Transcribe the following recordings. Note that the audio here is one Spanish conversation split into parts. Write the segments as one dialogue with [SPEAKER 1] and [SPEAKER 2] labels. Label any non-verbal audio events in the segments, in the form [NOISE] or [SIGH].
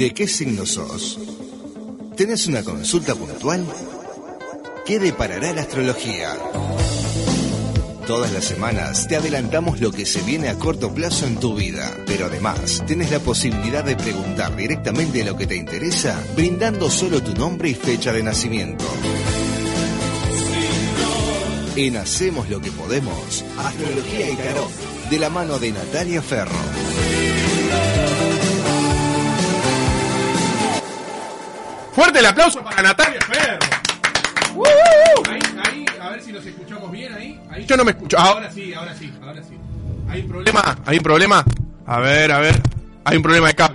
[SPEAKER 1] ¿De qué signo sos? ¿Tenés una consulta puntual? ¿Qué deparará la astrología? Todas las semanas te adelantamos lo que se viene a corto plazo en tu vida, pero además tienes la posibilidad de preguntar directamente lo que te interesa, brindando solo tu nombre y fecha de nacimiento. En Hacemos lo que podemos, Astrología y Tarot, de la mano de Natalia Ferro.
[SPEAKER 2] Fuerte el aplauso para Natalia Ferro. Ahí, ahí, a ver si nos escuchamos bien ahí. ahí. Yo no me escucho. Ahora sí, ahora sí, ahora sí. Hay un problema, hay un problema. A ver, a ver. Hay un problema de cable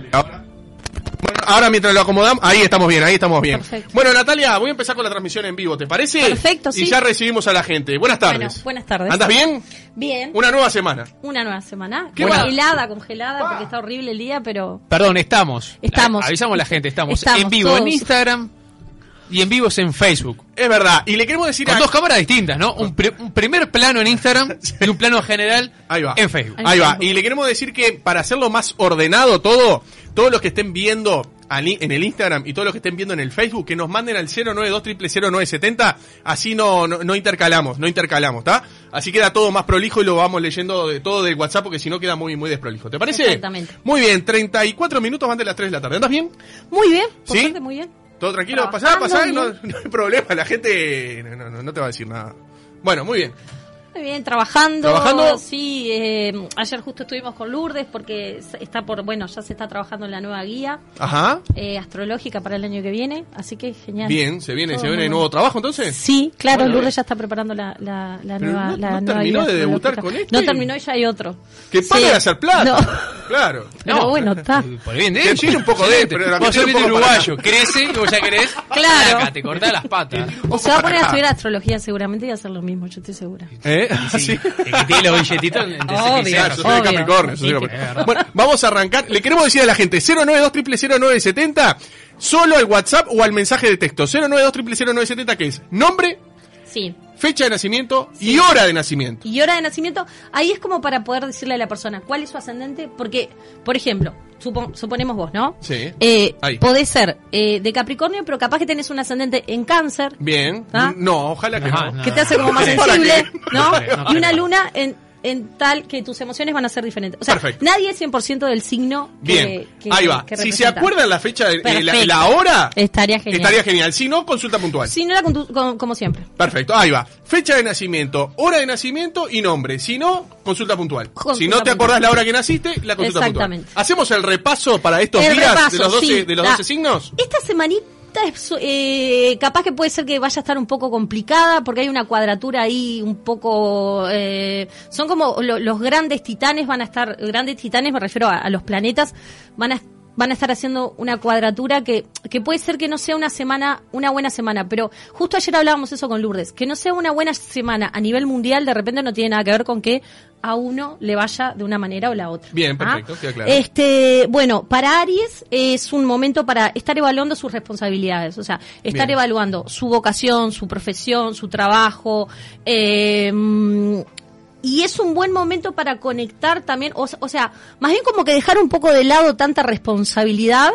[SPEAKER 2] ahora. Mientras lo acomodamos, ahí estamos bien, ahí estamos bien.
[SPEAKER 3] Perfecto.
[SPEAKER 2] Bueno, Natalia, voy a empezar con la transmisión en vivo, ¿te parece?
[SPEAKER 3] Perfecto,
[SPEAKER 2] Y
[SPEAKER 3] sí.
[SPEAKER 2] ya recibimos a la gente. Buenas tardes.
[SPEAKER 3] Bueno, buenas tardes.
[SPEAKER 2] ¿Andas bien?
[SPEAKER 3] Bien.
[SPEAKER 2] Una nueva semana.
[SPEAKER 3] Una nueva semana.
[SPEAKER 2] Qué bueno.
[SPEAKER 3] Congelada, congelada, porque está horrible el día, pero
[SPEAKER 4] Perdón, estamos.
[SPEAKER 3] Estamos.
[SPEAKER 4] A- Avisamos a la gente, estamos,
[SPEAKER 3] Estamos,
[SPEAKER 4] en vivo en. Instagram y en vivos en Facebook.
[SPEAKER 2] Es verdad. Y le queremos decir
[SPEAKER 4] Con
[SPEAKER 2] a...
[SPEAKER 4] dos cámaras distintas, ¿no? Un, pri- un primer plano en Instagram [LAUGHS] y un plano general
[SPEAKER 2] Ahí va.
[SPEAKER 4] en Facebook.
[SPEAKER 3] En
[SPEAKER 2] Ahí va.
[SPEAKER 3] Facebook.
[SPEAKER 2] Y le queremos decir que para hacerlo más ordenado todo, todos los que estén viendo en el Instagram y todos los que estén viendo en el Facebook, que nos manden al 092 0970 así no, no, no intercalamos, no intercalamos, ¿está? Así queda todo más prolijo y lo vamos leyendo de todo del WhatsApp porque si no queda muy, muy desprolijo. ¿Te parece?
[SPEAKER 3] Exactamente.
[SPEAKER 2] Muy bien, 34 minutos van de las 3 de la tarde. ¿Andas bien?
[SPEAKER 3] muy bien. Por
[SPEAKER 2] ¿Sí?
[SPEAKER 3] suerte, muy bien.
[SPEAKER 2] ¿Todo tranquilo? Pasá, pasá, no, hay problema, la gente no, no te va a decir nada. Bueno, muy bien.
[SPEAKER 3] Muy bien, trabajando.
[SPEAKER 2] ¿Trabajando?
[SPEAKER 3] Sí, eh, ayer justo estuvimos con Lourdes porque está por, bueno, ya se está trabajando en la nueva guía
[SPEAKER 2] Ajá.
[SPEAKER 3] eh, astrológica para el año que viene, así que genial.
[SPEAKER 2] Bien, se viene,
[SPEAKER 3] Todo
[SPEAKER 2] se viene nuevo trabajo entonces.
[SPEAKER 3] Sí, claro,
[SPEAKER 2] Bueno,
[SPEAKER 3] Lourdes
[SPEAKER 2] bien.
[SPEAKER 3] ya está preparando la, la, la
[SPEAKER 2] Pero
[SPEAKER 3] nueva,
[SPEAKER 2] no-
[SPEAKER 3] la
[SPEAKER 2] no
[SPEAKER 3] nueva
[SPEAKER 2] terminó
[SPEAKER 3] guía
[SPEAKER 2] de debutar con esto
[SPEAKER 3] No
[SPEAKER 2] y-
[SPEAKER 3] terminó y ya hay otro.
[SPEAKER 2] Que
[SPEAKER 3] Sí.
[SPEAKER 2] de hacer plata.
[SPEAKER 3] No.
[SPEAKER 2] Claro. [LAUGHS]
[SPEAKER 3] Pero bueno, está. [LAUGHS]
[SPEAKER 4] Por el bien de
[SPEAKER 2] un poco de- pero la
[SPEAKER 4] Vos sos
[SPEAKER 2] para
[SPEAKER 4] uruguayo, crece y vos ya querés. [LAUGHS]
[SPEAKER 3] Claro.
[SPEAKER 4] Acá, te cortás las patas.
[SPEAKER 3] O se va a poner a estudiar astrología seguramente y a hacer lo mismo, yo estoy segura.
[SPEAKER 2] ¿Eh?
[SPEAKER 4] Sí, [LAUGHS]
[SPEAKER 2] Sí.
[SPEAKER 4] el que tiene los billetitos en
[SPEAKER 3] Obvio.
[SPEAKER 2] Claro, yo soy de
[SPEAKER 3] Obvio.
[SPEAKER 2] Capricornio. yo soy de
[SPEAKER 3] Sí,
[SPEAKER 2] Capricornio. Bueno, vamos a arrancar. Le queremos decir a la gente 092 0970 solo al WhatsApp o al mensaje de texto 092 0970 que es nombre,
[SPEAKER 3] Sí.
[SPEAKER 2] fecha de nacimiento y hora de nacimiento.
[SPEAKER 3] Y hora de nacimiento, ahí es como para poder decirle a la persona cuál es su ascendente, porque, por ejemplo, supo- suponemos vos, ¿no?
[SPEAKER 2] Sí.
[SPEAKER 3] Eh,
[SPEAKER 2] Ahí.
[SPEAKER 3] podés ser eh, de Capricornio, pero capaz que tenés un ascendente en cáncer,
[SPEAKER 2] Bien.
[SPEAKER 3] ¿Ah?
[SPEAKER 2] No, ojalá que
[SPEAKER 4] No,
[SPEAKER 2] no.
[SPEAKER 4] no.
[SPEAKER 3] que te hace como más
[SPEAKER 2] ¿Para
[SPEAKER 3] sensible? ¿no? Y una luna en, en tal que tus emociones van a ser diferentes. O sea,
[SPEAKER 2] Perfecto.
[SPEAKER 3] nadie es 100% del signo que,
[SPEAKER 2] Bien,
[SPEAKER 3] que-
[SPEAKER 2] ahí va.
[SPEAKER 3] que
[SPEAKER 2] Si se acuerdan la fecha, eh, la, hora,
[SPEAKER 3] Estaría genial.
[SPEAKER 2] estaría genial. Si no, consulta puntual.
[SPEAKER 3] Si no, la con- como siempre.
[SPEAKER 2] Perfecto, ahí va. Fecha de nacimiento, hora de nacimiento y nombre. Si no, consulta puntual.
[SPEAKER 3] Consulta
[SPEAKER 2] si no te
[SPEAKER 3] puntual.
[SPEAKER 2] acordás la hora que naciste, la consulta puntual.
[SPEAKER 3] Exactamente.
[SPEAKER 2] ¿Hacemos el repaso para estos
[SPEAKER 3] El
[SPEAKER 2] días
[SPEAKER 3] repaso,
[SPEAKER 2] de los 12,
[SPEAKER 3] sí.
[SPEAKER 2] de los
[SPEAKER 3] La-
[SPEAKER 2] 12 signos?
[SPEAKER 3] Esta semanita es, eh, capaz que puede ser que vaya a estar un poco complicada porque hay una cuadratura ahí un poco... eh, son como lo- los grandes titanes van a estar... Grandes titanes, me refiero a, a los planetas, van a van a estar haciendo una cuadratura que, que puede ser que no sea una semana, una buena semana, pero justo ayer hablábamos eso con Lourdes, que no sea una buena semana a nivel mundial de repente no tiene nada que ver con que a uno le vaya de una manera o la otra.
[SPEAKER 2] Bien,
[SPEAKER 3] ¿Ah?
[SPEAKER 2] perfecto, queda claro.
[SPEAKER 3] Este, bueno, para Aries es un momento para estar evaluando sus responsabilidades, o sea, estar
[SPEAKER 2] Bien.
[SPEAKER 3] evaluando su vocación, su profesión, su trabajo, eh, mm, y es un buen momento para conectar también, o, o sea, más bien como que dejar un poco de lado tanta responsabilidad.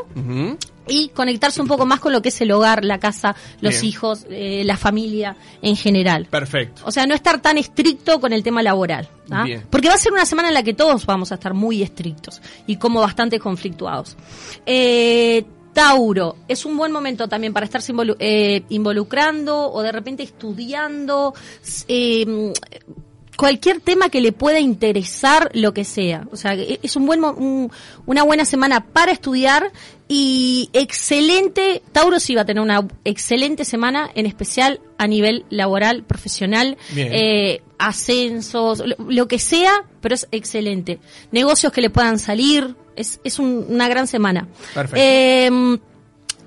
[SPEAKER 3] Y conectarse un poco más con lo que es el hogar, la casa, los
[SPEAKER 2] Bien.
[SPEAKER 3] hijos, eh, la familia en general.
[SPEAKER 2] Perfecto.
[SPEAKER 3] O sea, no estar tan estricto con el tema laboral. ¿ah? Porque va a ser una semana en la que todos vamos a estar muy estrictos y como bastante conflictuados. Eh, Tauro, es un buen momento también para estarse involu- eh, involucrando o de repente estudiando. Cualquier tema que le pueda interesar, lo que sea. O sea, e- es un buen un- una buena semana para estudiar y excelente, Tauro sí va a tener una excelente semana, en especial a nivel laboral, profesional, eh, ascensos, lo, lo que sea, pero es excelente. Negocios que le puedan salir, es, es un- una gran semana.
[SPEAKER 2] Perfecto.
[SPEAKER 3] Eh,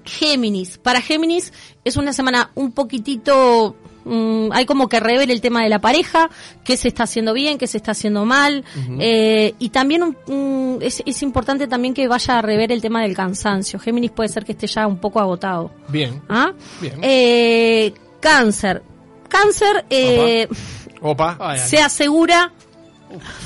[SPEAKER 3] Géminis. Para Géminis es una semana un poquitito... mm, hay como que revela el tema de la pareja, qué se está haciendo bien, qué se está haciendo mal. eh, y también un- un- es, es importante también que vaya a rever el tema del cansancio. Géminis puede ser que esté ya un poco agotado.
[SPEAKER 2] Bien.
[SPEAKER 3] ¿Ah?
[SPEAKER 2] Bien.
[SPEAKER 3] Eh, cáncer. Cáncer eh,
[SPEAKER 2] Opa.
[SPEAKER 3] Se asegura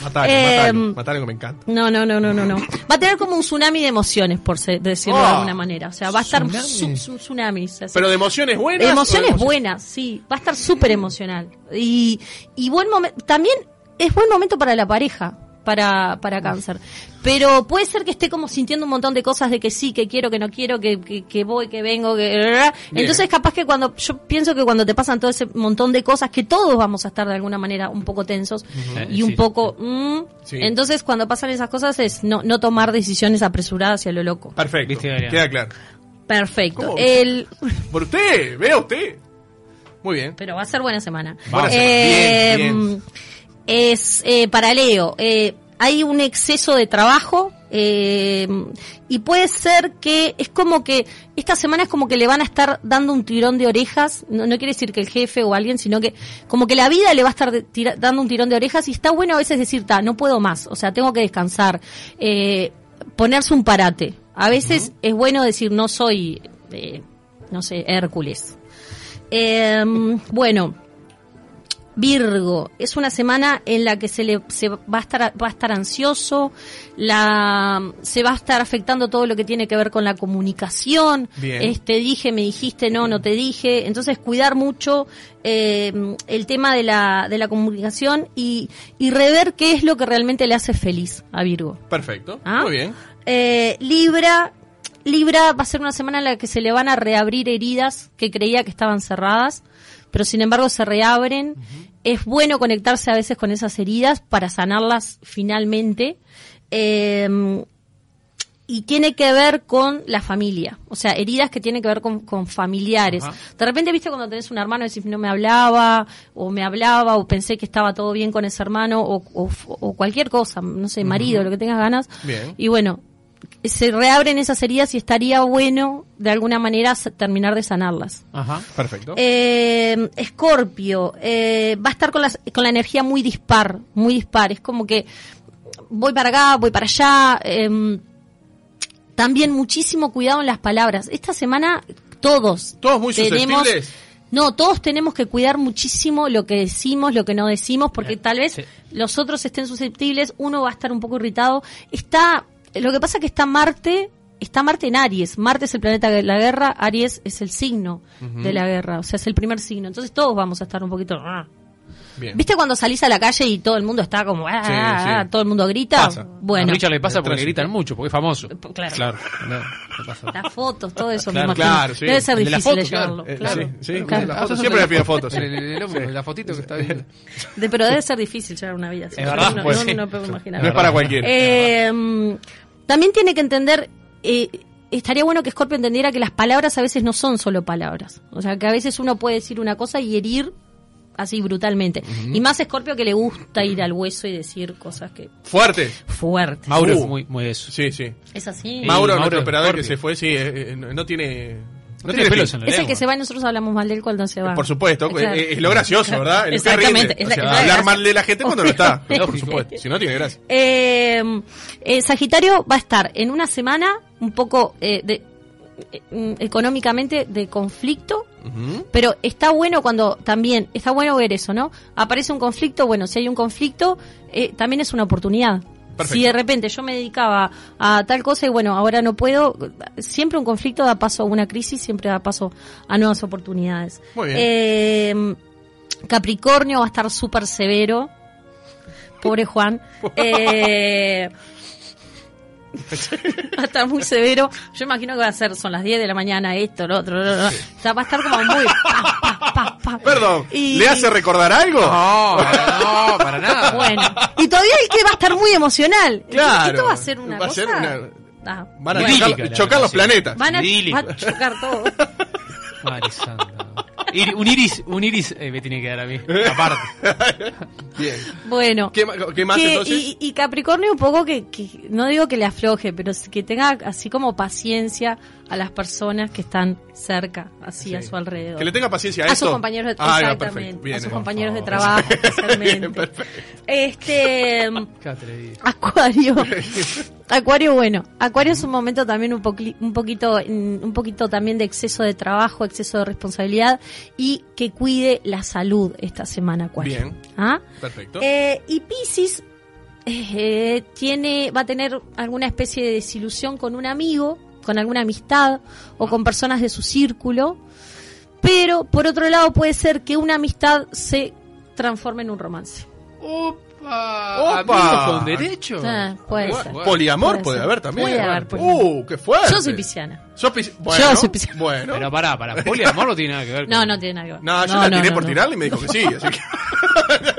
[SPEAKER 2] Matale,
[SPEAKER 3] Eh,
[SPEAKER 2] matale, matale que me encanta.
[SPEAKER 3] No, no, no, no, no, no. Va a tener como un tsunami de emociones, por se- decirlo de
[SPEAKER 2] Oh.
[SPEAKER 3] alguna manera. O sea, va a estar
[SPEAKER 4] Tsunami.
[SPEAKER 3] su, su- tsunami.
[SPEAKER 2] Pero de emociones buenas. de
[SPEAKER 3] emociones
[SPEAKER 2] emociones-
[SPEAKER 3] buenas, sí. Va a estar súper emocional. Y, y buen momento. También es buen momento para la pareja, para, para cáncer. Pero puede ser que esté como sintiendo un montón de cosas de que sí, que quiero, que no quiero, que, que, que voy, que vengo, que... Entonces capaz que cuando, yo pienso que cuando te pasan todo ese montón de cosas, que todos vamos a estar de alguna manera un poco tensos y un poco... mm,
[SPEAKER 2] Sí.
[SPEAKER 3] Entonces cuando pasan esas cosas es no, no tomar decisiones apresuradas y a lo loco.
[SPEAKER 2] Perfecto.
[SPEAKER 4] Viste.
[SPEAKER 2] Queda claro.
[SPEAKER 3] Perfecto. El,
[SPEAKER 2] Por usted, vea usted. Muy bien.
[SPEAKER 3] pero va a ser buena semana.
[SPEAKER 2] Buena
[SPEAKER 3] Eh,
[SPEAKER 2] semana. Bien,
[SPEAKER 3] Es eh, para Leo. eh, hay un exceso de trabajo eh, y puede ser que es como que esta semana es como que le van a estar dando un tirón de orejas. No, no quiere decir que el jefe o alguien, sino que como que la vida le va a estar de- tira- dando un tirón de orejas y está bueno a veces decir, ta, no puedo más. O sea, tengo que descansar. Eh, ponerse un parate. A veces es bueno decir, no soy, eh, no sé, Hércules. Eh, bueno, Virgo, es una semana en la que se le se va a estar va a estar ansioso, la se va a estar afectando todo lo que tiene que ver con la comunicación.
[SPEAKER 2] Bien.
[SPEAKER 3] Este dije, me dijiste, no, no te dije. Entonces cuidar mucho eh, el tema de la de la comunicación y y rever qué es lo que realmente le hace feliz a Virgo.
[SPEAKER 2] Perfecto.
[SPEAKER 3] ¿Ah?
[SPEAKER 2] Muy bien.
[SPEAKER 3] Eh, Libra, Libra va a ser una semana en la que se le van a reabrir heridas que creía que estaban cerradas, pero sin embargo se reabren. Es bueno conectarse a veces con esas heridas para sanarlas finalmente. Eh, y tiene que ver con la familia, o sea, heridas que tienen que ver con, con familiares.
[SPEAKER 4] Ajá.
[SPEAKER 3] De repente, viste, cuando tenés un hermano decís, no me hablaba, o me hablaba, o pensé que estaba todo bien con ese hermano, o, o- o cualquier cosa, no sé, marido, lo que tengas ganas.
[SPEAKER 2] Bien.
[SPEAKER 3] Y bueno, se reabren esas heridas y estaría bueno, de alguna manera, terminar de sanarlas.
[SPEAKER 4] Ajá.
[SPEAKER 2] Perfecto.
[SPEAKER 3] Eh, Escorpio, eh, va a estar con, las, con la energía muy dispar, muy dispar. Es como que voy para acá, voy para allá. em, también muchísimo cuidado en las palabras. Esta semana todos.
[SPEAKER 2] Todos muy
[SPEAKER 3] tenemos,
[SPEAKER 2] susceptibles.
[SPEAKER 3] No, todos tenemos que cuidar muchísimo lo que decimos, lo que no decimos, porque
[SPEAKER 4] Bien,
[SPEAKER 3] tal vez
[SPEAKER 4] sí.
[SPEAKER 3] los otros estén susceptibles, uno va a estar un poco irritado. Está, lo que pasa es que está Marte, está Marte en Aries. Marte es el planeta de la guerra, Aries es el signo de la guerra, o sea, es el primer signo. Entonces todos vamos a estar un poquito. "Ah".
[SPEAKER 2] Bien.
[SPEAKER 3] ¿Viste cuando salís a la calle y todo el mundo está como, "Ah,
[SPEAKER 2] Sí,
[SPEAKER 3] ah,
[SPEAKER 2] sí.
[SPEAKER 3] todo el mundo grita?
[SPEAKER 2] Pasa.
[SPEAKER 3] Bueno,
[SPEAKER 4] a Richard le pasa porque le gritan mucho, porque es famoso.
[SPEAKER 3] claro.
[SPEAKER 2] Claro.
[SPEAKER 3] Las fotos, todo eso,
[SPEAKER 4] Claro,
[SPEAKER 3] me imagino.
[SPEAKER 2] claro, sí.
[SPEAKER 3] Debe ser
[SPEAKER 4] de
[SPEAKER 3] difícil
[SPEAKER 4] foto,
[SPEAKER 3] llevarlo.
[SPEAKER 2] Eh,
[SPEAKER 3] claro.
[SPEAKER 2] sí, sí.
[SPEAKER 3] Claro.
[SPEAKER 2] La
[SPEAKER 4] Ah,
[SPEAKER 2] foto
[SPEAKER 4] sos
[SPEAKER 2] siempre le pido fotos. sí.
[SPEAKER 4] El, el- el hombre, la fotito que está viendo.
[SPEAKER 3] De- pero debe ser difícil llevar una vida así.
[SPEAKER 4] Es verdad,
[SPEAKER 3] no,
[SPEAKER 4] pues,
[SPEAKER 3] no,
[SPEAKER 4] sí.
[SPEAKER 3] no puedo imaginar.
[SPEAKER 2] No es para cualquiera.
[SPEAKER 3] Eh, también tiene que entender, eh, estaría bueno que Scorpio entendiera que las palabras a veces no son solo palabras. O sea, que a veces uno puede decir una cosa y herir así brutalmente. Y más Scorpio que le gusta ir al hueso y decir cosas que
[SPEAKER 2] Fuerte.
[SPEAKER 3] fuertes.
[SPEAKER 4] Mauro
[SPEAKER 2] Uh.
[SPEAKER 4] es muy, muy eso.
[SPEAKER 2] Sí, sí.
[SPEAKER 3] Es así.
[SPEAKER 4] Sí.
[SPEAKER 2] Mauro,
[SPEAKER 4] Mauro
[SPEAKER 2] nuestro
[SPEAKER 4] es
[SPEAKER 2] operador que se fue, sí, eh, eh, no tiene. No,
[SPEAKER 4] tiene pelos en la
[SPEAKER 3] Es el que se va y nosotros hablamos mal de él cuando se va.
[SPEAKER 2] Por supuesto,
[SPEAKER 3] Claro.
[SPEAKER 2] eh, es lo gracioso, ¿verdad? El
[SPEAKER 3] Exactamente. Es
[SPEAKER 2] O sea,
[SPEAKER 3] es la
[SPEAKER 2] hablar
[SPEAKER 3] gracia.
[SPEAKER 2] mal de la gente cuando no está. Por supuesto. Si no tiene gracia.
[SPEAKER 3] Eh, eh, Sagitario va a estar en una semana un poco eh, de, económicamente de conflicto, pero está bueno cuando también, está bueno ver eso, ¿no? Aparece un conflicto, bueno, si hay un conflicto, eh, también es una oportunidad.
[SPEAKER 2] Perfecto.
[SPEAKER 3] Si de repente yo me dedicaba a tal cosa y bueno, ahora no puedo, siempre un conflicto da paso a una crisis, siempre da paso a nuevas oportunidades.
[SPEAKER 2] Muy bien.
[SPEAKER 3] Eh, Capricornio va a estar súper severo. Pobre Juan. [LAUGHS] Eh, [LAUGHS] va a estar muy severo. Yo imagino que va a ser, son las 10 de la mañana, esto, lo otro, lo otro. O sea, va a estar como muy... pa, pa, pa, pa.
[SPEAKER 2] Perdón,
[SPEAKER 3] Y-
[SPEAKER 2] ¿le hace recordar algo?
[SPEAKER 4] No, no, para nada.
[SPEAKER 3] Bueno, y todavía el que va a estar muy emocional.
[SPEAKER 2] Claro.
[SPEAKER 3] Esto va a ser una
[SPEAKER 2] Va
[SPEAKER 3] cosa...
[SPEAKER 2] ser una-
[SPEAKER 3] Ah,
[SPEAKER 2] Van a chocar, chocar los planetas.
[SPEAKER 3] Van a, va a chocar todo.
[SPEAKER 4] Madre santa. Ir- un iris, un iris eh, me tiene que dar a mí. [LAUGHS] Aparte.
[SPEAKER 2] Bien.
[SPEAKER 3] Bueno.
[SPEAKER 2] ¿Qué, qué más
[SPEAKER 3] Que-
[SPEAKER 2] entonces?
[SPEAKER 3] y, y Capricornio un poco que, que, no digo que le afloje, pero que tenga así como paciencia a las personas que están cerca, así a su alrededor.
[SPEAKER 2] Que le tenga paciencia a,
[SPEAKER 3] a
[SPEAKER 2] esto.
[SPEAKER 3] sus compañeros de
[SPEAKER 2] Ah,
[SPEAKER 3] exactamente,
[SPEAKER 2] perfecto. Bien,
[SPEAKER 3] a sus
[SPEAKER 2] eh,
[SPEAKER 3] compañeros de trabajo. [LAUGHS]
[SPEAKER 2] Bien, perfecto.
[SPEAKER 3] este. [LAUGHS] Acuario. [LAUGHS] Acuario, bueno, Acuario es un momento también un, poqui- un poquito, mm, un poquito también de exceso de trabajo, exceso de responsabilidad y que cuide la salud esta semana, Acuario.
[SPEAKER 2] Bien.
[SPEAKER 3] ¿Ah?
[SPEAKER 2] Perfecto.
[SPEAKER 3] Eh, y Pisces eh, tiene, va a tener alguna especie de desilusión con un amigo, con alguna amistad o con personas de su círculo. Pero por otro lado puede ser que una amistad se transforme en un romance.
[SPEAKER 4] Opa.
[SPEAKER 2] Opa.
[SPEAKER 4] Con derecho.
[SPEAKER 3] Ah, puede
[SPEAKER 2] Bueno,
[SPEAKER 3] ser.
[SPEAKER 2] Poliamor
[SPEAKER 3] Puede
[SPEAKER 2] puede,
[SPEAKER 3] ser.
[SPEAKER 2] haber también.
[SPEAKER 3] Puede haber poliamor.
[SPEAKER 2] Uh, qué fuerte.
[SPEAKER 3] Yo soy pisciana.
[SPEAKER 2] ¿Sos pisci- bueno,
[SPEAKER 3] Yo soy pisciana.
[SPEAKER 2] Bueno.
[SPEAKER 4] Pero pará, pará. Poliamor no tiene nada que ver con.
[SPEAKER 3] No, no tiene nada que ver.
[SPEAKER 2] no, yo la tiré por
[SPEAKER 3] no.
[SPEAKER 2] tirarle y me dijo que sí, así [LAUGHS] que...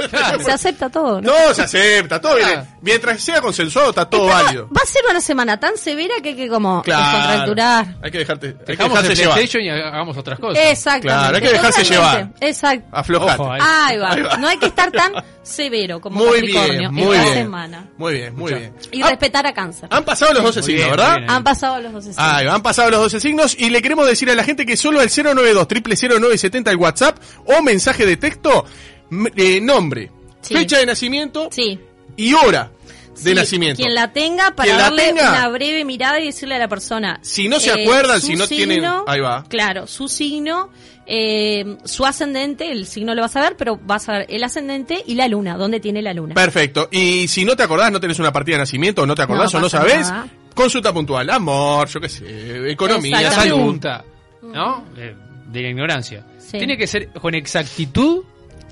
[SPEAKER 4] Claro. [LAUGHS]
[SPEAKER 3] Se acepta todo, ¿no?
[SPEAKER 2] No, se acepta, todo bien.
[SPEAKER 4] Ah.
[SPEAKER 2] Mientras sea consensuado, está todo válido.
[SPEAKER 3] Va a ser una semana tan severa que hay que como
[SPEAKER 2] Claro.
[SPEAKER 3] descontracturar.
[SPEAKER 2] Hay que dejarte, hay que
[SPEAKER 4] Dejamos el
[SPEAKER 2] dejarse llevar.
[SPEAKER 4] PlayStation y hagamos otras cosas.
[SPEAKER 3] Exactamente.
[SPEAKER 2] Claro, hay que dejarse
[SPEAKER 3] Totalmente.
[SPEAKER 2] llevar.
[SPEAKER 3] Exacto.
[SPEAKER 2] Aflojate.
[SPEAKER 4] Ojo, ahí.
[SPEAKER 3] Ahí va.
[SPEAKER 2] Ahí va.
[SPEAKER 3] No hay que estar tan severo como
[SPEAKER 2] Muy
[SPEAKER 3] Capricornio
[SPEAKER 2] bien, muy
[SPEAKER 3] esta
[SPEAKER 2] bien.
[SPEAKER 3] semana.
[SPEAKER 2] Muy bien, muy bien.
[SPEAKER 3] Y
[SPEAKER 2] Ah,
[SPEAKER 3] respetar a cáncer.
[SPEAKER 2] Han pasado los 12
[SPEAKER 4] Muy
[SPEAKER 2] signos,
[SPEAKER 4] bien,
[SPEAKER 2] ¿verdad?
[SPEAKER 4] muy bien.
[SPEAKER 3] Han pasado los 12 signos.
[SPEAKER 2] Ahí va, han pasado los 12 signos y le queremos decir a la gente que solo al 092 0970 el WhatsApp o mensaje de texto, eh, nombre,
[SPEAKER 3] Sí.
[SPEAKER 2] fecha de nacimiento
[SPEAKER 3] Sí.
[SPEAKER 2] y hora de
[SPEAKER 3] Sí,
[SPEAKER 2] nacimiento.
[SPEAKER 3] Quien la tenga para
[SPEAKER 2] la
[SPEAKER 3] darle
[SPEAKER 2] tenga.
[SPEAKER 3] una breve mirada y decirle a la persona. eh,
[SPEAKER 2] Si no se acuerdan,
[SPEAKER 3] su
[SPEAKER 2] si no tienen- ahí va.
[SPEAKER 3] Claro, su signo, eh, su ascendente, el signo lo vas a ver, pero vas a ver el ascendente y la luna, dónde tiene la luna.
[SPEAKER 2] Perfecto. Y si no te acordás, no tenés una partida de nacimiento, o no te acordás
[SPEAKER 3] No
[SPEAKER 2] o no sabés,
[SPEAKER 3] nada.
[SPEAKER 2] consulta puntual, amor, yo qué sé, economía, salud.
[SPEAKER 4] pregunta, ¿no? De, de la ignorancia.
[SPEAKER 3] Sí.
[SPEAKER 4] ¿Tiene que ser con exactitud?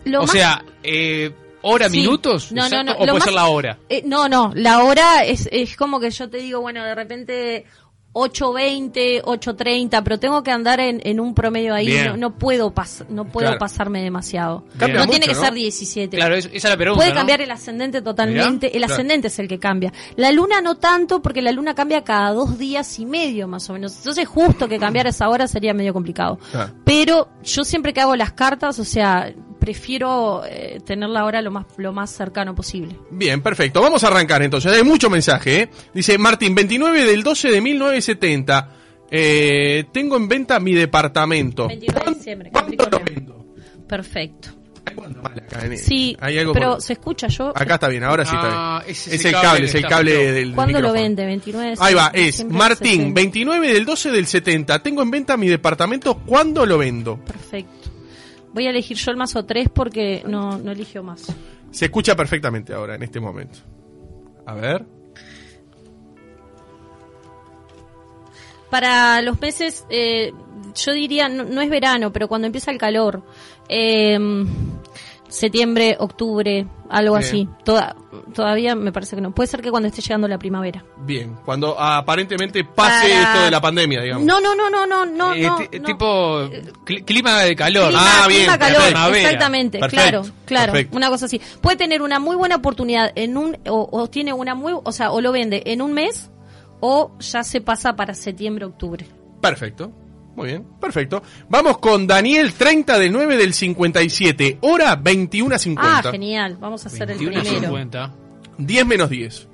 [SPEAKER 3] Lo
[SPEAKER 4] o
[SPEAKER 3] más-
[SPEAKER 4] sea, eh, hora,
[SPEAKER 3] Sí.
[SPEAKER 4] minutos.
[SPEAKER 3] No, no, no,
[SPEAKER 4] O puede
[SPEAKER 3] más-
[SPEAKER 4] ser la hora.
[SPEAKER 3] Eh, no, no, la hora es, es como que yo te digo, bueno, de repente 8.20, 8.30, pero tengo que andar en, en un promedio ahí, no, no puedo pas, no puedo
[SPEAKER 2] Claro.
[SPEAKER 3] pasarme demasiado.
[SPEAKER 2] Cambia
[SPEAKER 3] no
[SPEAKER 2] mucho,
[SPEAKER 3] tiene que
[SPEAKER 2] ¿no?
[SPEAKER 3] ser 17.
[SPEAKER 4] Claro, es- esa es la pregunta.
[SPEAKER 3] Puede cambiar el ascendente totalmente. el
[SPEAKER 2] Claro.
[SPEAKER 3] ascendente es el que cambia. La luna no tanto, porque la luna cambia cada dos días y medio, más o menos. Entonces, justo que cambiar esa hora sería medio complicado. Pero yo siempre que hago las cartas, o sea, prefiero eh, tener la hora lo más, lo más cercano posible.
[SPEAKER 2] Bien, perfecto. Vamos a arrancar entonces. Hay mucho mensaje, ¿eh? Dice Martín, 29 del 12 de 1970. Eh, tengo en venta mi departamento.
[SPEAKER 3] 29 de diciembre,
[SPEAKER 2] ¿Cuánto lo
[SPEAKER 3] Capricornio.
[SPEAKER 2] vendo?
[SPEAKER 3] Perfecto. Sí,
[SPEAKER 2] hay algo
[SPEAKER 3] pero
[SPEAKER 2] por-
[SPEAKER 3] se escucha yo.
[SPEAKER 2] Acá está bien, ahora sí está
[SPEAKER 4] Ah,
[SPEAKER 2] bien.
[SPEAKER 4] ese
[SPEAKER 2] Es el cable, es el cable del
[SPEAKER 3] ¿Cuándo lo
[SPEAKER 2] micrófono.
[SPEAKER 3] vende? 29 de
[SPEAKER 2] Ahí va, es
[SPEAKER 3] del
[SPEAKER 2] Martín,
[SPEAKER 3] 60.
[SPEAKER 2] 29 del 12 del 70. Tengo en venta mi departamento. ¿Cuándo lo vendo?
[SPEAKER 3] Perfecto. Voy a elegir yo el mazo 3 porque no, no eligió más.
[SPEAKER 2] Se escucha perfectamente ahora, en este momento. A ver.
[SPEAKER 3] Para los meses, eh, yo diría, no, no es verano, pero cuando empieza el calor, eh, septiembre, octubre, algo
[SPEAKER 2] Bien.
[SPEAKER 3] así. Toda, todavía me parece que no. Puede ser que cuando esté llegando la primavera.
[SPEAKER 2] Bien, cuando aparentemente pase
[SPEAKER 3] Para-
[SPEAKER 2] esto de la pandemia, digamos.
[SPEAKER 3] No, no, no, no, no, no.
[SPEAKER 4] Eh,
[SPEAKER 3] no,
[SPEAKER 4] ti-
[SPEAKER 3] no.
[SPEAKER 4] Tipo cli- clima de calor.
[SPEAKER 3] Clima,
[SPEAKER 2] Ah, bien,
[SPEAKER 3] clima, calor.
[SPEAKER 4] Primavera.
[SPEAKER 3] exactamente,
[SPEAKER 2] Perfecto,
[SPEAKER 3] claro, claro,
[SPEAKER 2] perfecto.
[SPEAKER 3] una cosa así. Puede tener una muy buena oportunidad en un o, o tiene una muy, o sea, o lo vende en un mes o ya se pasa para septiembre, octubre.
[SPEAKER 2] Perfecto. Muy bien, perfecto. Vamos con Daniel 30 del 9 del 57, hora 21.50.
[SPEAKER 3] Ah, genial, vamos a hacer el
[SPEAKER 4] 21
[SPEAKER 3] primero.
[SPEAKER 4] 50.
[SPEAKER 2] 10 menos 10.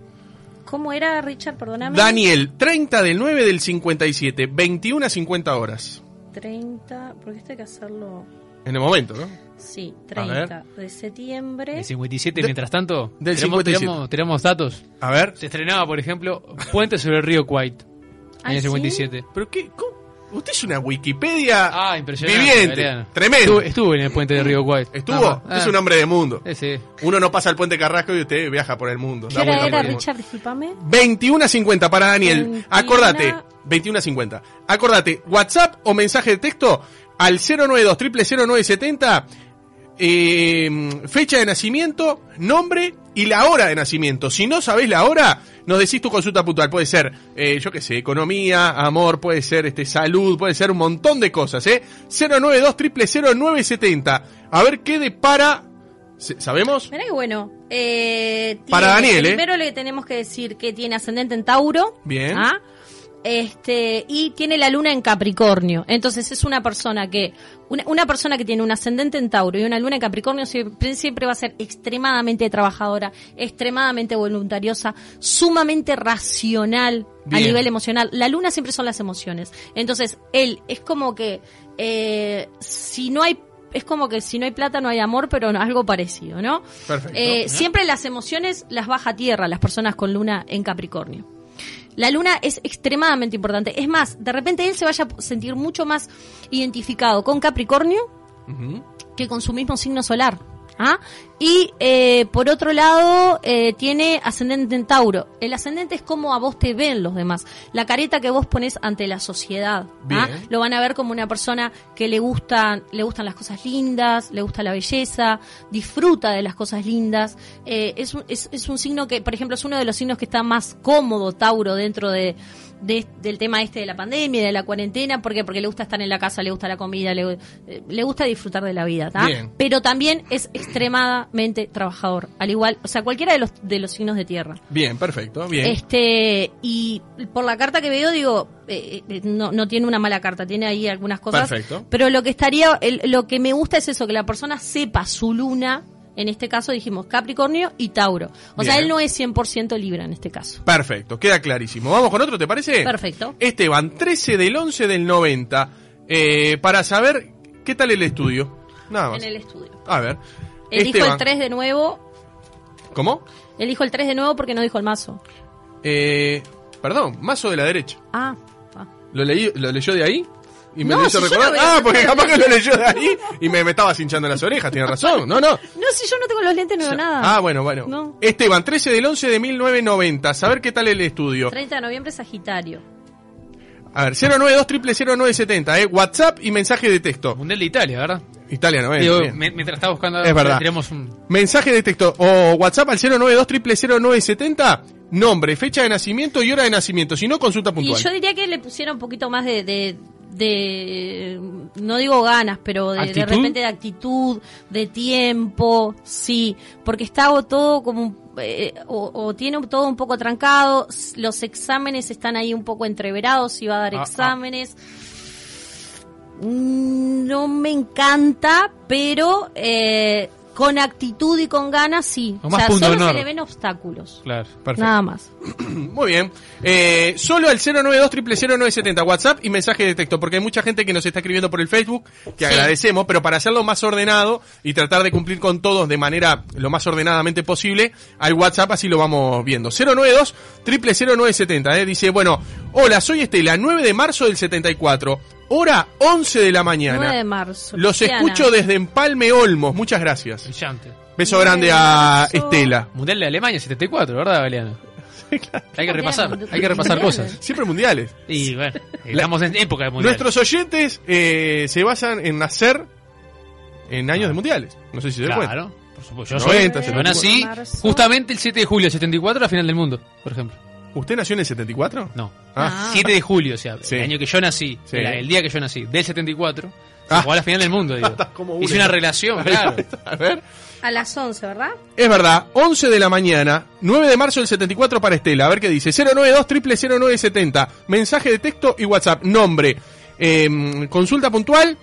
[SPEAKER 3] ¿Cómo era, Richard? Perdóname.
[SPEAKER 2] Daniel 30 del 9 del 57, 21 a 50 horas.
[SPEAKER 3] 30, porque esto hay que hacerlo,
[SPEAKER 2] En el momento, ¿no?
[SPEAKER 3] sí,
[SPEAKER 2] A ver.
[SPEAKER 3] 30 de septiembre.
[SPEAKER 4] El 57,
[SPEAKER 2] De-
[SPEAKER 4] mientras tanto,
[SPEAKER 2] del
[SPEAKER 4] tenemos,
[SPEAKER 2] 57.
[SPEAKER 4] tenemos- tenemos datos.
[SPEAKER 2] A ver.
[SPEAKER 4] Se estrenaba, por ejemplo, Puente sobre el río White.
[SPEAKER 3] ¿Ah,
[SPEAKER 4] Año
[SPEAKER 3] sí?
[SPEAKER 4] 57.
[SPEAKER 2] ¿Pero qué? ¿Cómo? Usted es una Wikipedia
[SPEAKER 4] Ah, impresionante.
[SPEAKER 2] viviente.
[SPEAKER 4] Mariano.
[SPEAKER 2] Tremendo.
[SPEAKER 4] Estuve, estuve en el puente del río White.
[SPEAKER 2] ¿Estuvo?
[SPEAKER 4] Nada más.
[SPEAKER 2] Usted es
[SPEAKER 4] Ah,
[SPEAKER 2] un hombre de mundo.
[SPEAKER 4] Ese.
[SPEAKER 2] Uno no pasa el puente Carrasco y usted viaja por el mundo.
[SPEAKER 3] ¿Qué hora era. Richard? Disculpame.
[SPEAKER 2] 21 a 50 para Daniel.
[SPEAKER 3] 21.
[SPEAKER 2] Acordate, 21 a 50. Acordate, WhatsApp o mensaje de texto al 092 0970 eh, fecha de nacimiento, nombre y la hora de nacimiento. Si no sabés la hora, nos decís tu consulta puntual. Puede ser, eh, yo qué sé, economía, amor, puede ser este salud, puede ser un montón de cosas, ¿eh? 092 0970 A ver qué depara. ¿se- ¿Sabemos?
[SPEAKER 3] Mirá que bueno. Eh,
[SPEAKER 2] Para Daniel, ¿eh?
[SPEAKER 3] Primero le tenemos que decir que tiene ascendente en Tauro.
[SPEAKER 2] Bien.
[SPEAKER 3] ¿ah? Este, y tiene la luna en Capricornio. Entonces es una persona que, una, una persona que tiene un ascendente en Tauro y una luna en Capricornio siempre, siempre va a ser extremadamente trabajadora, extremadamente voluntariosa, sumamente racional a nivel emocional. La luna siempre son las emociones. Entonces, él es como que, eh, si no hay es como que si no hay plata no hay amor, pero algo parecido, ¿no?
[SPEAKER 2] Perfecto.
[SPEAKER 3] Eh, siempre las emociones las baja a tierra las personas con luna en Capricornio. La luna es extremadamente importante. Es más, de repente él se vaya a sentir mucho más identificado con Capricornio que con su mismo signo solar. ¿Ah? Y eh, por otro lado, eh, tiene ascendente en Tauro. El ascendente es como a vos te ven los demás. La careta que vos pones ante la sociedad. ¿ah? Lo van a ver como una persona que le gustan, le gustan las cosas lindas, le gusta la belleza, disfruta de las cosas lindas. Eh, es, es, es un signo que, por ejemplo, es uno de los signos que está más cómodo, Tauro, dentro de, de- del tema este de la pandemia, de la cuarentena. ¿Por qué? Porque le gusta estar en la casa, le gusta la comida, le, eh, le gusta disfrutar de la vida. ¿tá? Pero también es extremadamente trabajador. Al igual, o sea, cualquiera de los, de los signos de tierra.
[SPEAKER 2] Bien, perfecto, bien.
[SPEAKER 3] Este, y por la carta que veo, digo, eh, eh, no, no tiene una mala carta, tiene ahí algunas cosas.
[SPEAKER 2] Perfecto.
[SPEAKER 3] Pero lo que estaría, el- lo que me gusta es eso, que la persona sepa su luna, en este caso dijimos Capricornio y Tauro. O sea, él no es 100% Libra en este caso.
[SPEAKER 2] Perfecto, queda clarísimo. Vamos con otro, ¿te parece?
[SPEAKER 3] Perfecto.
[SPEAKER 2] Esteban, 13 del 11 del 90. eh, para saber qué tal el estudio. Nada más.
[SPEAKER 3] En el estudio.
[SPEAKER 2] A ver.
[SPEAKER 3] Elijo el 3 de nuevo,
[SPEAKER 2] ¿Cómo?
[SPEAKER 3] elijo el 3 de nuevo porque no dijo el mazo.
[SPEAKER 2] Eh, perdón, mazo de la derecha.
[SPEAKER 3] Ah, ah.
[SPEAKER 2] ¿Lo, leí, ¿Lo leyó de ahí? Y me
[SPEAKER 3] No,
[SPEAKER 2] lo hizo
[SPEAKER 3] si
[SPEAKER 2] recordar. ah, porque capaz que lo leyó de ahí y me, me estaba hinchando las orejas, tiene razón. No, no.
[SPEAKER 3] No, si yo no tengo los lentes, no veo nada.
[SPEAKER 2] Ah, bueno, bueno.
[SPEAKER 3] No.
[SPEAKER 2] Esteban, 13 del 11 de 1990. Saber qué tal el estudio.
[SPEAKER 3] 30 de noviembre, Sagitario.
[SPEAKER 2] A ver, 092 0970, eh. WhatsApp y mensaje de texto.
[SPEAKER 4] Mundial de Italia, ¿verdad?
[SPEAKER 2] Italiano, eh.
[SPEAKER 4] Digo,
[SPEAKER 2] bien.
[SPEAKER 4] me- mientras estaba buscando,
[SPEAKER 2] Es verdad.
[SPEAKER 4] tiramos un...
[SPEAKER 2] Mensaje de texto o WhatsApp al 092 0970. Nombre, fecha de nacimiento y hora de nacimiento. Si no, consulta puntual.
[SPEAKER 3] Y yo diría que le pusiera un poquito más de, de, de- no digo ganas, pero de, de repente de actitud, de tiempo, sí, porque está todo como, eh, o, o tiene todo un poco trancado, los exámenes están ahí un poco entreverados, si va a dar
[SPEAKER 2] Ah, ah.
[SPEAKER 3] exámenes. Mm, No me encanta, pero eh, con actitud y con ganas sí.
[SPEAKER 4] O
[SPEAKER 3] O sea, solo se le ven obstáculos.
[SPEAKER 4] Claro.
[SPEAKER 2] Perfecto.
[SPEAKER 3] Nada más. [CLEARS THROAT]
[SPEAKER 2] Muy bien. Eh, solo al 092 0970 WhatsApp y mensaje de texto, porque hay mucha gente que nos está escribiendo por el Facebook, que
[SPEAKER 3] Sí.
[SPEAKER 2] agradecemos, pero para hacerlo más ordenado y tratar de cumplir con todos de manera lo más ordenadamente posible, al WhatsApp así lo vamos viendo. 092 0970, eh, dice, bueno, hola, soy Estela, 9 de marzo del 74, hora 11 de la mañana.
[SPEAKER 3] 9 de marzo.
[SPEAKER 2] Los
[SPEAKER 3] Cristiana.
[SPEAKER 2] escucho desde Empalme Olmos, muchas gracias.
[SPEAKER 4] Brillante.
[SPEAKER 2] Beso
[SPEAKER 3] 9
[SPEAKER 2] grande
[SPEAKER 3] de
[SPEAKER 2] a. Estela.
[SPEAKER 4] Mundial de Alemania 74, ¿verdad, Galeano? [LAUGHS] Hay que repasar, hay que repasar cosas.
[SPEAKER 2] Siempre mundiales.
[SPEAKER 4] Y bueno, estamos en época de mundial.
[SPEAKER 2] Nuestros oyentes eh, se basan en nacer en años de mundiales. No sé si se dan cuenta.
[SPEAKER 4] Claro, por supuesto. Yo
[SPEAKER 2] 90,
[SPEAKER 4] soy, yo
[SPEAKER 2] 74.
[SPEAKER 4] nací
[SPEAKER 3] Marzo.
[SPEAKER 4] justamente el 7 de julio del 74, la final del mundo, por ejemplo.
[SPEAKER 2] ¿Usted nació en el 74?
[SPEAKER 4] No.
[SPEAKER 2] Ah,
[SPEAKER 4] 7 de julio, o sea,
[SPEAKER 2] Sí.
[SPEAKER 4] el año que yo nací,
[SPEAKER 2] Sí.
[SPEAKER 4] el día que yo nací, del 74,
[SPEAKER 2] Ah.
[SPEAKER 4] se jugó a la final del mundo, digo. [LAUGHS] Hice una relación, [LAUGHS] claro.
[SPEAKER 2] A ver.
[SPEAKER 3] A las 11, ¿verdad?
[SPEAKER 2] Es verdad, 11 de la mañana, 9 de marzo del 74 para Estela. A ver qué dice. 092 0970 Mensaje de texto y WhatsApp. Nombre, eh, consulta puntual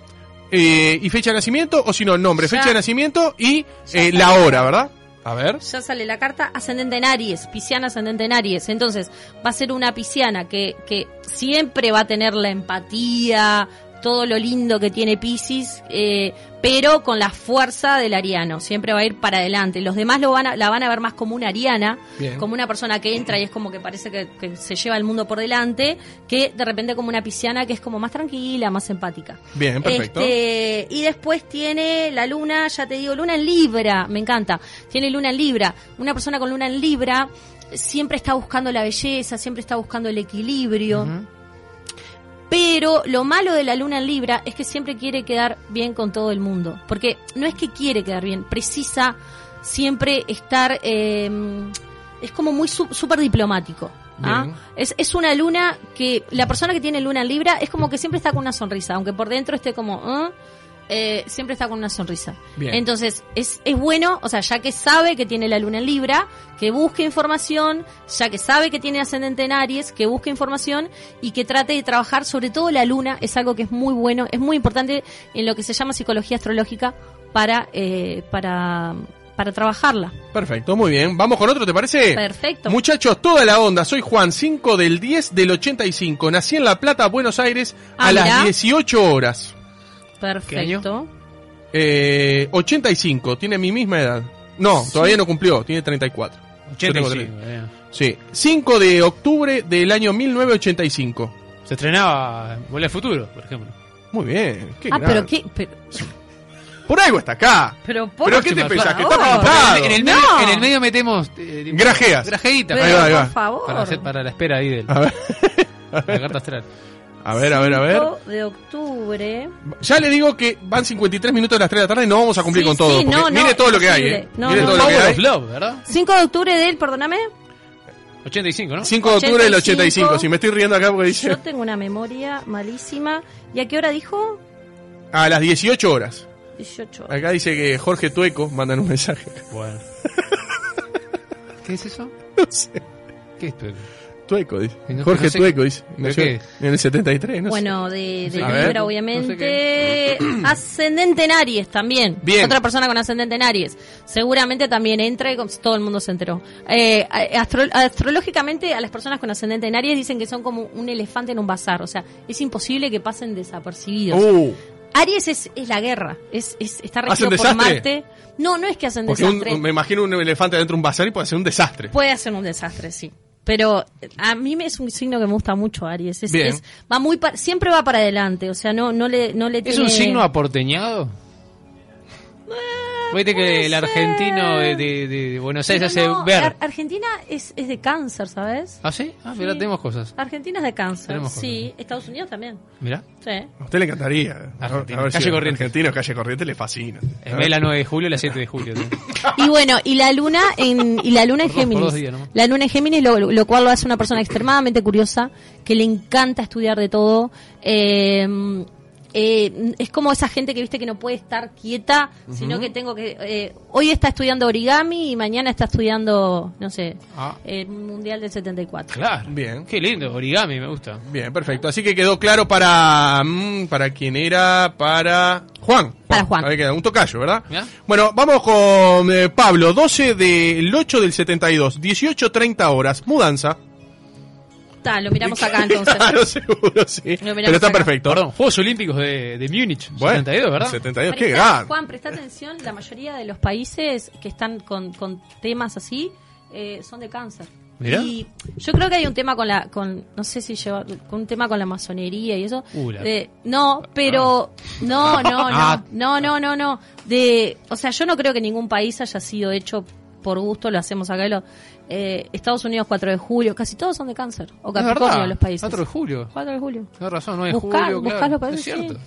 [SPEAKER 2] eh, y fecha de nacimiento. O si no, nombre,
[SPEAKER 3] Ya.
[SPEAKER 2] fecha de nacimiento y eh, la hora, ¿verdad? A ver.
[SPEAKER 3] Ya sale la carta ascendente en Aries, pisciana ascendente en Aries. Entonces, va a ser una pisciana que, que siempre va a tener la empatía, todo lo lindo que tiene Piscis, eh, pero con la fuerza del ariano. Siempre va a ir para adelante. Los demás lo van a, la van a ver más como una ariana,
[SPEAKER 2] Bien.
[SPEAKER 3] como una persona que entra y es como que parece que, que se lleva el mundo por delante, que de repente como una pisciana que es como más tranquila, más empática.
[SPEAKER 2] Bien, perfecto.
[SPEAKER 3] Este, y después tiene la luna, ya te digo, luna en Libra, me encanta. Tiene luna en Libra. Una persona con luna en Libra siempre está buscando la belleza, siempre está buscando el equilibrio. Pero lo malo de la luna en Libra es que siempre quiere quedar bien con todo el mundo. Porque no es que quiere quedar bien, precisa siempre estar... eh, es como muy su- súper diplomático. ¿ah? Es, es una luna que la persona que tiene luna en Libra es como que siempre está con una sonrisa, aunque por dentro esté como... "Ah", eh, siempre está con una sonrisa.
[SPEAKER 2] Bien.
[SPEAKER 3] Entonces, es, es bueno, o sea, ya que sabe que tiene la luna en Libra, que busque información, ya que sabe que tiene ascendente en Aries, que busque información y que trate de trabajar, sobre todo la luna, es algo que es muy bueno, es muy importante en lo que se llama psicología astrológica para, eh, para, para trabajarla.
[SPEAKER 2] Perfecto, muy bien. Vamos con otro, ¿te parece?
[SPEAKER 3] Perfecto.
[SPEAKER 2] Muchachos, toda la onda. Soy Juan, 5 del 10 del 85. Nací en La Plata, Buenos Aires, a
[SPEAKER 3] Ah,
[SPEAKER 2] las
[SPEAKER 3] mirá.
[SPEAKER 2] 18 horas.
[SPEAKER 3] Perfecto.
[SPEAKER 2] Eh, 85, tiene mi misma edad. No, todavía no cumplió, tiene 34. Yo tengo
[SPEAKER 4] 85. eh.
[SPEAKER 2] Sí, 5 de octubre del año 1985.
[SPEAKER 4] Se estrenaba Volver al Futuro, por ejemplo.
[SPEAKER 2] Muy bien. Qué
[SPEAKER 3] Ah,
[SPEAKER 2] gran.
[SPEAKER 3] pero qué, pero,
[SPEAKER 2] Por algo está acá.
[SPEAKER 3] Pero,
[SPEAKER 2] ¿Pero qué te
[SPEAKER 4] por
[SPEAKER 2] pensás? Que está pintado.
[SPEAKER 4] en, en el
[SPEAKER 3] No.
[SPEAKER 4] medio, en el medio metemos. eh,
[SPEAKER 2] Grajeas.
[SPEAKER 4] Grajeítas.
[SPEAKER 3] Pero,
[SPEAKER 2] Ahí va, ahí va.
[SPEAKER 3] por favor.
[SPEAKER 4] Para, hacer, para la espera ahí de
[SPEAKER 2] A ver,
[SPEAKER 4] la carta astral.
[SPEAKER 2] A ver, a ver, a ver.
[SPEAKER 3] 5 de octubre.
[SPEAKER 2] Ya le digo que van 53 minutos de las 3 de la tarde y no vamos a cumplir
[SPEAKER 3] Sí,
[SPEAKER 2] con todo.
[SPEAKER 3] sí, no, no,
[SPEAKER 2] mire todo lo que hay. ¿eh?
[SPEAKER 3] No,
[SPEAKER 2] mire
[SPEAKER 3] no,
[SPEAKER 2] todo
[SPEAKER 3] no.
[SPEAKER 2] lo que hay.
[SPEAKER 4] Love, ¿verdad?
[SPEAKER 3] 5 de octubre del, perdóname.
[SPEAKER 4] 85, ¿no?
[SPEAKER 2] 5 de octubre del 85.
[SPEAKER 3] 85.
[SPEAKER 2] Si me estoy riendo acá porque dice
[SPEAKER 3] Yo tengo una memoria malísima. ¿Y a qué hora dijo?
[SPEAKER 2] a las 18 horas.
[SPEAKER 3] 18.
[SPEAKER 2] Acá dice que Jorge Tueco mandan un mensaje.
[SPEAKER 4] Bueno. [LAUGHS] ¿Qué es eso?
[SPEAKER 2] No sé.
[SPEAKER 4] ¿Qué es tueco?
[SPEAKER 2] Tueco, dice.
[SPEAKER 4] Y no-
[SPEAKER 2] Jorge
[SPEAKER 4] no sé-
[SPEAKER 2] Tueco, dice.
[SPEAKER 4] ¿de
[SPEAKER 2] Nació
[SPEAKER 4] qué?
[SPEAKER 2] En el 73, no sé.
[SPEAKER 3] Bueno, de, de. Libra,
[SPEAKER 4] No
[SPEAKER 3] obviamente. [CLEARS THROAT] ascendente en Aries también.
[SPEAKER 2] Bien.
[SPEAKER 3] Otra persona con ascendente en Aries. Seguramente también entra y como- todo el mundo se enteró. Eh, astro- astrológicamente, a las personas con ascendente en Aries dicen que son como un elefante en un bazar. O sea, es imposible que pasen desapercibidos.
[SPEAKER 2] Uh,
[SPEAKER 3] Aries es, es la guerra. Es, es, está
[SPEAKER 2] ¿Hacen
[SPEAKER 3] regido por
[SPEAKER 2] desastre?
[SPEAKER 3] Marte. No, no es que hacen
[SPEAKER 2] porque un-
[SPEAKER 3] desastre.
[SPEAKER 2] me imagino un elefante dentro de un bazar y puede ser un desastre.
[SPEAKER 3] Puede ser un desastre, sí. Pero a mí me es un signo que me gusta mucho, Aries. Es, va muy pa- siempre va para adelante, o sea, no no le no le
[SPEAKER 4] ¿Es
[SPEAKER 3] tiene-
[SPEAKER 4] un signo aporteñado? Viste que el argentino de,
[SPEAKER 3] ser.
[SPEAKER 4] de- de Buenos Aires hace
[SPEAKER 3] no,
[SPEAKER 4] ver.
[SPEAKER 3] Ar- Argentina es, es de cáncer, ¿sabes?
[SPEAKER 4] ¿Ah, sí? Ah, mira,
[SPEAKER 3] Sí.
[SPEAKER 4] tenemos cosas.
[SPEAKER 3] Argentina es de cáncer, sí. Estados Unidos también,
[SPEAKER 4] Mira.
[SPEAKER 3] sí.
[SPEAKER 2] A usted le encantaría.
[SPEAKER 4] Argentina.
[SPEAKER 2] A ver
[SPEAKER 4] Calle
[SPEAKER 2] a
[SPEAKER 4] Corrientes.
[SPEAKER 2] Argentinos, calle corriente le fascina.
[SPEAKER 4] En vez de la 9 de julio, la 7 de julio. ¿sí?
[SPEAKER 3] Y bueno, y la luna en y la luna en Géminis.
[SPEAKER 4] dos días nomás.
[SPEAKER 3] la luna en Géminis, lo, lo cual lo hace una persona extremadamente curiosa, que le encanta estudiar de todo. Eh, eh, es como esa gente que viste que no puede estar quieta, sino que tengo que eh, hoy está estudiando origami y mañana está estudiando, no sé,
[SPEAKER 4] Ah.
[SPEAKER 3] el mundial del 74.
[SPEAKER 4] Claro.
[SPEAKER 2] Bien.
[SPEAKER 4] Qué lindo, origami, me gusta.
[SPEAKER 2] Bien, perfecto. Así que quedó claro para. mm, ¿Para quién era? Para. Juan.
[SPEAKER 3] Para Juan.
[SPEAKER 2] Ahí queda, un tocayo, ¿verdad?
[SPEAKER 4] Mirá.
[SPEAKER 2] Bueno, vamos con eh, Pablo. 12 del 8 del 72. 18.30 horas. Mudanza.
[SPEAKER 3] Está, lo miramos acá [LAUGHS] entonces.
[SPEAKER 2] Claro, seguro, sí. Pero está
[SPEAKER 3] acá.
[SPEAKER 2] perfecto.
[SPEAKER 4] Perdón, Juegos Olímpicos de, de Múnich,
[SPEAKER 2] Bueno,
[SPEAKER 4] 72, ¿verdad?
[SPEAKER 2] 72, qué grande.
[SPEAKER 3] Juan, presta atención, la mayoría de los países que están con, con temas así eh, son de cáncer.
[SPEAKER 4] Mirá.
[SPEAKER 3] Y yo creo que hay un tema con la, con, no sé si lleva, con un tema con la masonería y eso.
[SPEAKER 4] Uh, la-
[SPEAKER 3] de- no, pero, no, no,
[SPEAKER 4] Ah.
[SPEAKER 3] no, no, no, no, no. De, o sea, yo no creo que ningún país haya sido hecho por gusto, lo hacemos acá. Lo, eh, Estados Unidos 4 de julio, casi todos son de cáncer. O Capricornio los países.
[SPEAKER 4] 4 de julio.
[SPEAKER 3] 4 de julio.
[SPEAKER 4] Tienes razón, 9 de
[SPEAKER 3] Buscá-
[SPEAKER 4] julio,
[SPEAKER 3] buscá
[SPEAKER 4] claro.
[SPEAKER 3] los países,
[SPEAKER 4] es cierto.
[SPEAKER 3] sí.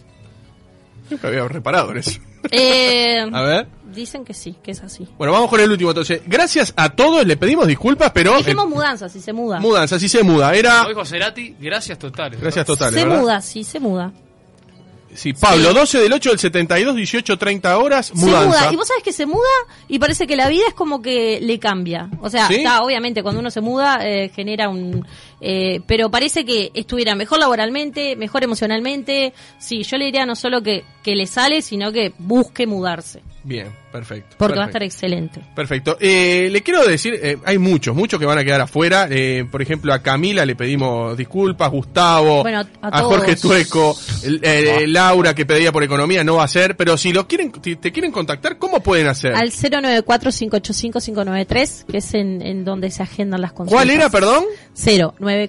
[SPEAKER 2] Nunca había reparado en eso.
[SPEAKER 3] Eh, [LAUGHS]
[SPEAKER 2] A ver.
[SPEAKER 3] dicen que sí, que es así.
[SPEAKER 2] Bueno, vamos con el último. Entonces, gracias a todos. Le pedimos disculpas, pero.
[SPEAKER 3] Dijimos
[SPEAKER 2] eh,
[SPEAKER 3] mudanza, si se muda.
[SPEAKER 2] mudanza, sí se muda. Era.
[SPEAKER 4] Dijo Cerati, gracias totales.
[SPEAKER 2] Gracias totales.
[SPEAKER 3] se
[SPEAKER 2] ¿verdad?
[SPEAKER 3] muda, sí, se muda.
[SPEAKER 2] Sí, Pablo,
[SPEAKER 3] Sí.
[SPEAKER 2] 12 del 8 del 72, 18, 30 horas,
[SPEAKER 3] Se
[SPEAKER 2] mudanza.
[SPEAKER 3] muda. Y vos sabés que se muda y parece que la vida es como que le cambia. O sea,
[SPEAKER 2] ¿Sí?
[SPEAKER 3] está, obviamente cuando uno se muda eh, genera un... eh, pero parece que estuviera mejor laboralmente, mejor emocionalmente. Sí, yo le diría no solo que, que le sale, sino que busque mudarse.
[SPEAKER 2] Bien, perfecto.
[SPEAKER 3] Porque va a estar excelente.
[SPEAKER 2] Perfecto. Eh, le quiero decir, eh, hay muchos, muchos que van a quedar afuera. Eh, por ejemplo, a Camila le pedimos disculpas, Gustavo,
[SPEAKER 3] Bueno, a
[SPEAKER 2] a Jorge. Tueco, el- eh, Laura que pedía por economía no va a ser, pero si lo quieren, si te quieren contactar, ¿cómo pueden hacer?
[SPEAKER 3] Al 094-585-593, que es en, en donde se agendan las consultas.
[SPEAKER 2] ¿Cuál era, perdón?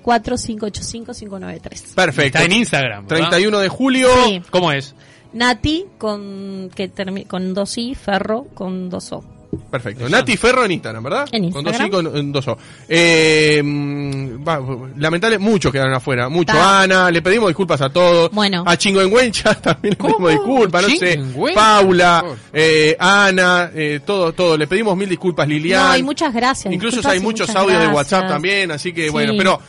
[SPEAKER 3] 094-585-593.
[SPEAKER 2] Perfecto.
[SPEAKER 4] Está en Instagram. ¿verdad?
[SPEAKER 2] 31 de julio.
[SPEAKER 3] Sí.
[SPEAKER 4] ¿Cómo es?
[SPEAKER 3] Nati con que termi- con dos i, Ferro con dos o.
[SPEAKER 2] Perfecto. Nati Ferro en Instagram, ¿verdad?
[SPEAKER 3] En
[SPEAKER 2] Con dos
[SPEAKER 3] Instagram.
[SPEAKER 2] I, con en dos O. Eh, va, lamentable, muchos quedaron afuera. Mucho
[SPEAKER 3] Ta.
[SPEAKER 2] Ana, le pedimos disculpas a todos.
[SPEAKER 3] Bueno.
[SPEAKER 2] A Chingüengüencha [LAUGHS] también le pedimos disculpas, no sé. Paula, eh, Ana, eh, todo, todo. Le pedimos mil disculpas, Lilian.
[SPEAKER 3] No, y muchas gracias.
[SPEAKER 2] Incluso hay
[SPEAKER 3] y
[SPEAKER 2] muchos audios de. WhatsApp también, así que
[SPEAKER 3] Sí.
[SPEAKER 2] bueno, pero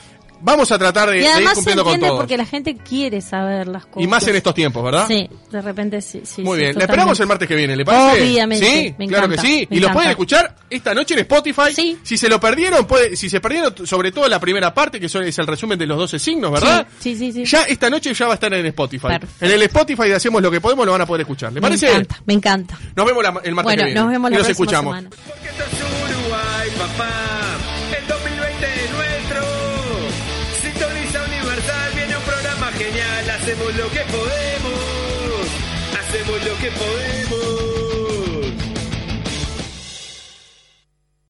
[SPEAKER 2] vamos a tratar de,
[SPEAKER 3] Y
[SPEAKER 2] de ir
[SPEAKER 3] además se
[SPEAKER 2] cumpliendo con
[SPEAKER 3] entiende
[SPEAKER 2] todo.
[SPEAKER 3] porque la gente quiere saber las cosas.
[SPEAKER 2] Y más en estos tiempos, ¿verdad?
[SPEAKER 3] Sí, de repente sí. sí
[SPEAKER 2] Muy
[SPEAKER 3] sí,
[SPEAKER 2] bien,
[SPEAKER 3] totalmente.
[SPEAKER 2] esperamos el martes que viene, ¿le parece?
[SPEAKER 3] Obviamente,
[SPEAKER 2] Sí,
[SPEAKER 3] me
[SPEAKER 2] claro que sí.
[SPEAKER 3] me
[SPEAKER 2] Y lo
[SPEAKER 3] encanta.
[SPEAKER 2] pueden escuchar esta noche en Spotify.
[SPEAKER 3] Sí.
[SPEAKER 2] Si se lo perdieron, puede, si se perdieron sobre todo la primera parte, que son- es el resumen de los 12 signos, ¿verdad?
[SPEAKER 3] Sí, sí, sí.
[SPEAKER 2] Ya esta noche ya va a estar en Spotify.
[SPEAKER 3] Perfecto.
[SPEAKER 2] En el Spotify de Hacemos lo que podemos lo van a poder escuchar. ¿Le
[SPEAKER 3] Me
[SPEAKER 2] parece?
[SPEAKER 3] encanta, me encanta.
[SPEAKER 2] Nos vemos la- el martes
[SPEAKER 3] Bueno,
[SPEAKER 2] que viene.
[SPEAKER 3] nos vemos
[SPEAKER 2] y
[SPEAKER 3] la
[SPEAKER 2] nos
[SPEAKER 3] próxima
[SPEAKER 2] escuchamos.
[SPEAKER 3] semana.
[SPEAKER 5] Papá. Que podemos.